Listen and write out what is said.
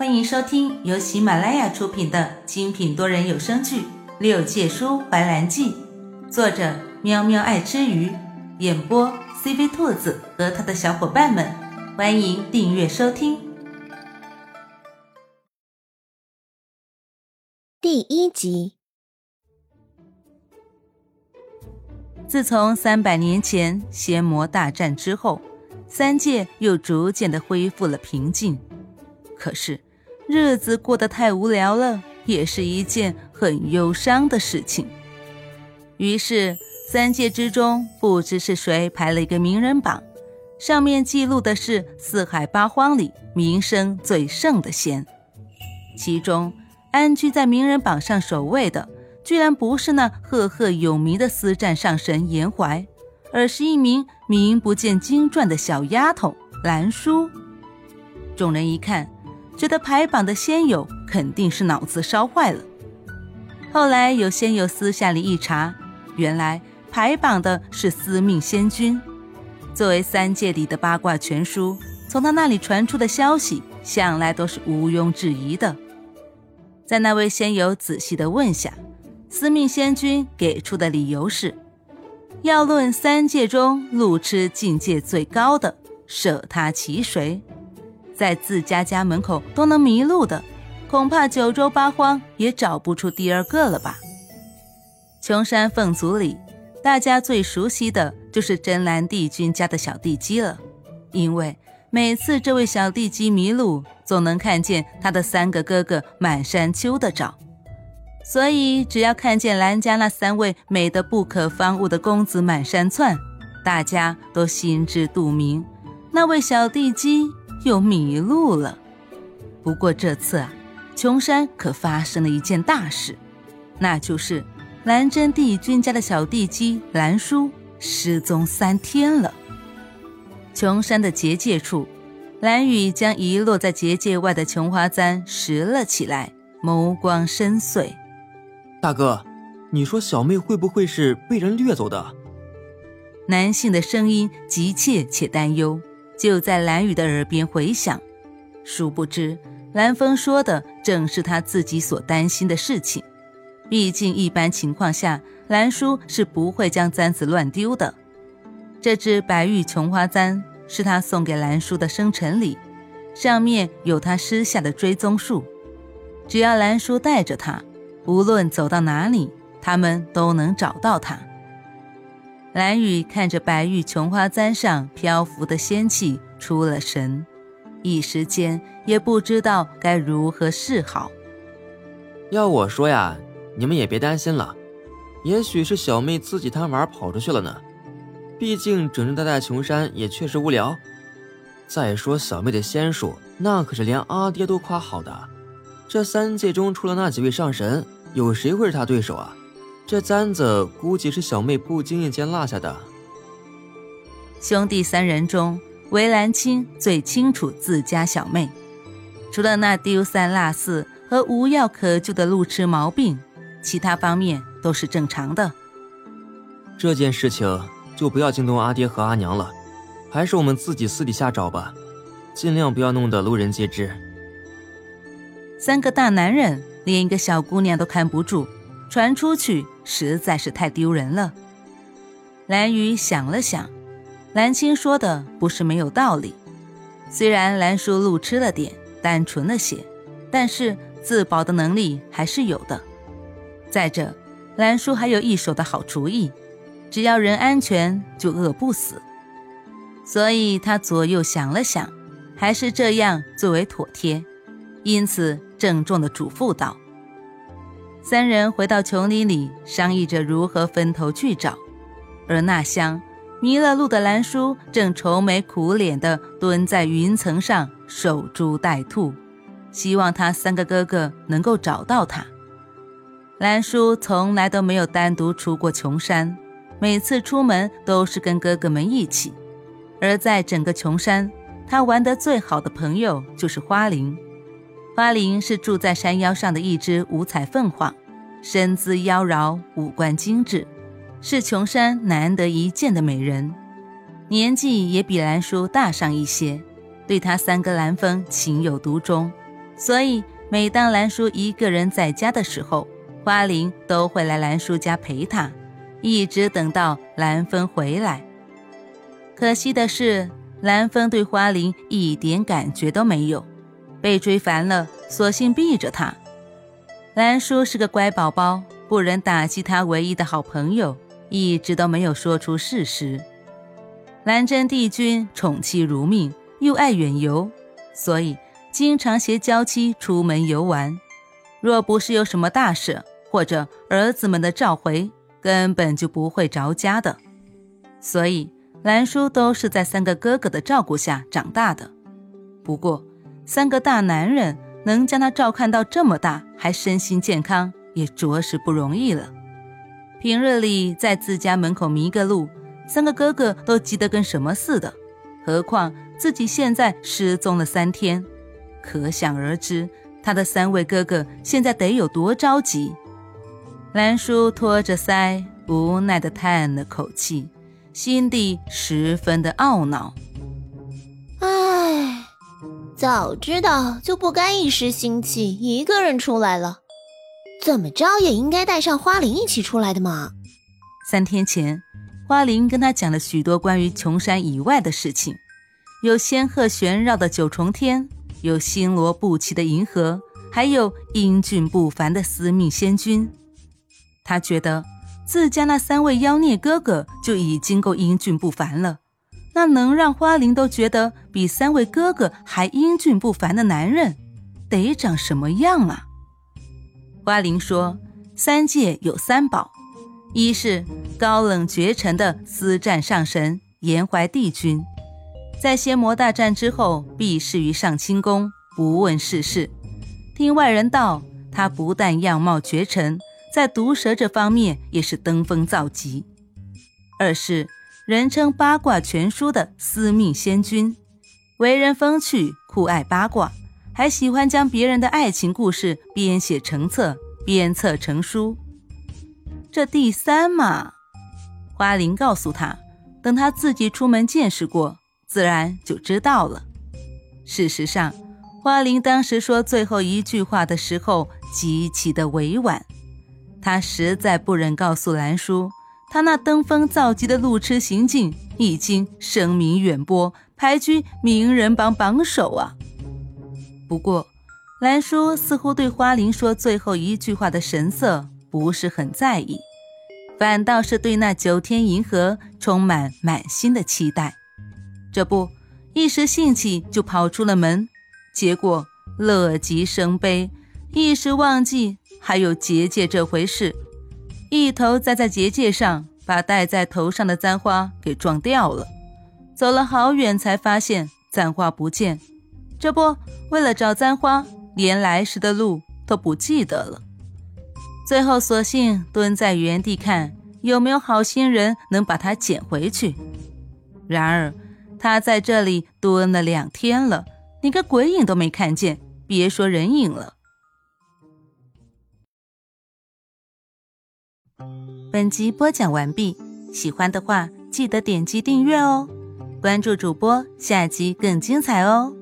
欢迎收听由喜马拉雅出品的精品多人有声剧《六界书怀兰记》，作者喵喵爱吃鱼，演播 CV 兔子和他的小伙伴们。欢迎订阅收听。第一集。自从三百年前仙魔大战之后，三界又逐渐的恢复了平静。可是。日子过得太无聊了，也是一件很忧伤的事情。于是，三界之中不知是谁排了一个名人榜，上面记录的是四海八荒里名声最盛的仙。其中，安居在名人榜上首位的，居然不是那赫赫有名的司战上神颜怀，而是一名名不见经传的小丫头兰叔。众人一看。觉得排榜的仙友肯定是脑子烧坏了。后来有仙友私下里一查，原来排榜的是司命仙君。作为三界里的八卦全书，从他那里传出的消息，向来都是毋庸置疑的。在那位仙友仔细的问下，司命仙君给出的理由是：要论三界中路痴境界最高的，舍他其谁？在自家家门口都能迷路的，恐怕九州八荒也找不出第二个了吧？穷山凤族里，大家最熟悉的就是真兰帝君家的小地鸡了，因为每次这位小地鸡迷路，总能看见他的三个哥哥满山丘的找，所以只要看见兰家那三位美得不可方物的公子满山窜，大家都心知肚明，那位小地鸡。又迷路了。不过这次啊，琼山可发生了一件大事，那就是蓝真帝君家的小地鸡蓝叔失踪三天了。琼山的结界处，蓝雨将遗落在结界外的琼花簪拾了起来，眸光深邃。大哥，你说小妹会不会是被人掠走的？男性的声音急切且担忧。就在蓝雨的耳边回响，殊不知蓝风说的正是他自己所担心的事情。毕竟一般情况下，蓝叔是不会将簪子乱丢的。这只白玉琼花簪是他送给蓝叔的生辰礼，上面有他施下的追踪术，只要蓝叔带着它，无论走到哪里，他们都能找到他。蓝雨看着白玉琼花簪上漂浮的仙气，出了神，一时间也不知道该如何是好。要我说呀，你们也别担心了，也许是小妹自己贪玩跑出去了呢。毕竟整日待在琼山也确实无聊。再说小妹的仙术，那可是连阿爹都夸好的。这三界中除了那几位上神，有谁会是他对手啊？这簪子估计是小妹不经意间落下的。兄弟三人中，韦兰青最清楚自家小妹，除了那丢三落四和无药可救的路痴毛病，其他方面都是正常的。这件事情就不要惊动阿爹和阿娘了，还是我们自己私底下找吧，尽量不要弄得路人皆知。三个大男人连一个小姑娘都看不住，传出去。实在是太丢人了。蓝雨想了想，蓝青说的不是没有道理。虽然蓝叔路痴了点，单纯了些，但是自保的能力还是有的。再者，蓝叔还有一手的好主意，只要人安全，就饿不死。所以他左右想了想，还是这样最为妥帖，因此郑重地嘱咐道。三人回到琼林里，商议着如何分头去找。而那厢迷了路的兰叔正愁眉苦脸地蹲在云层上守株待兔，希望他三个哥哥能够找到他。兰叔从来都没有单独出过琼山，每次出门都是跟哥哥们一起。而在整个琼山，他玩得最好的朋友就是花灵。花灵是住在山腰上的一只五彩凤凰，身姿妖娆，五官精致，是琼山难得一见的美人。年纪也比兰叔大上一些，对他三哥兰风情有独钟，所以每当兰叔一个人在家的时候，花灵都会来兰叔家陪他，一直等到兰芬回来。可惜的是，兰芬对花灵一点感觉都没有，被追烦了，索性避着他。兰叔是个乖宝宝，不忍打击他唯一的好朋友，一直都没有说出事实。兰真帝君宠妻如命，又爱远游，所以经常携娇妻出门游玩。若不是有什么大事或者儿子们的召回，根本就不会着家的。所以兰叔都是在三个哥哥的照顾下长大的。不过，三个大男人。能将他照看到这么大，还身心健康，也着实不容易了。平日里在自家门口迷个路，三个哥哥都急得跟什么似的，何况自己现在失踪了三天，可想而知，他的三位哥哥现在得有多着急。兰叔托着腮，无奈地叹了口气，心底十分的懊恼。早知道就不该一时兴起一个人出来了，怎么着也应该带上花灵一起出来的嘛。三天前，花灵跟他讲了许多关于琼山以外的事情，有仙鹤旋绕的九重天，有星罗不齐的银河，还有英俊不凡的司命仙君。他觉得自家那三位妖孽哥哥就已经够英俊不凡了。那能让花灵都觉得比三位哥哥还英俊不凡的男人，得长什么样啊？花灵说：“三界有三宝，一是高冷绝尘的司战上神炎怀帝君，在仙魔大战之后避世于上清宫，不问世事。听外人道，他不但样貌绝尘，在毒蛇这方面也是登峰造极。二是。”人称八卦全书的司命仙君，为人风趣，酷爱八卦，还喜欢将别人的爱情故事编写成册，编册成书。这第三嘛，花灵告诉他，等他自己出门见识过，自然就知道了。事实上，花灵当时说最后一句话的时候极其的委婉，他实在不忍告诉兰叔。他那登峰造极的路痴行径已经声名远播，排居名人榜榜首啊！不过，兰叔似乎对花灵说最后一句话的神色不是很在意，反倒是对那九天银河充满满心的期待。这不，一时兴起就跑出了门，结果乐极生悲，一时忘记还有结界这回事。一头栽在结界上，把戴在头上的簪花给撞掉了。走了好远，才发现簪花不见。这不，为了找簪花，连来时的路都不记得了。最后，索性蹲在原地看有没有好心人能把它捡回去。然而，他在这里蹲了两天了，连个鬼影都没看见，别说人影了。本集播讲完毕，喜欢的话记得点击订阅哦，关注主播，下集更精彩哦。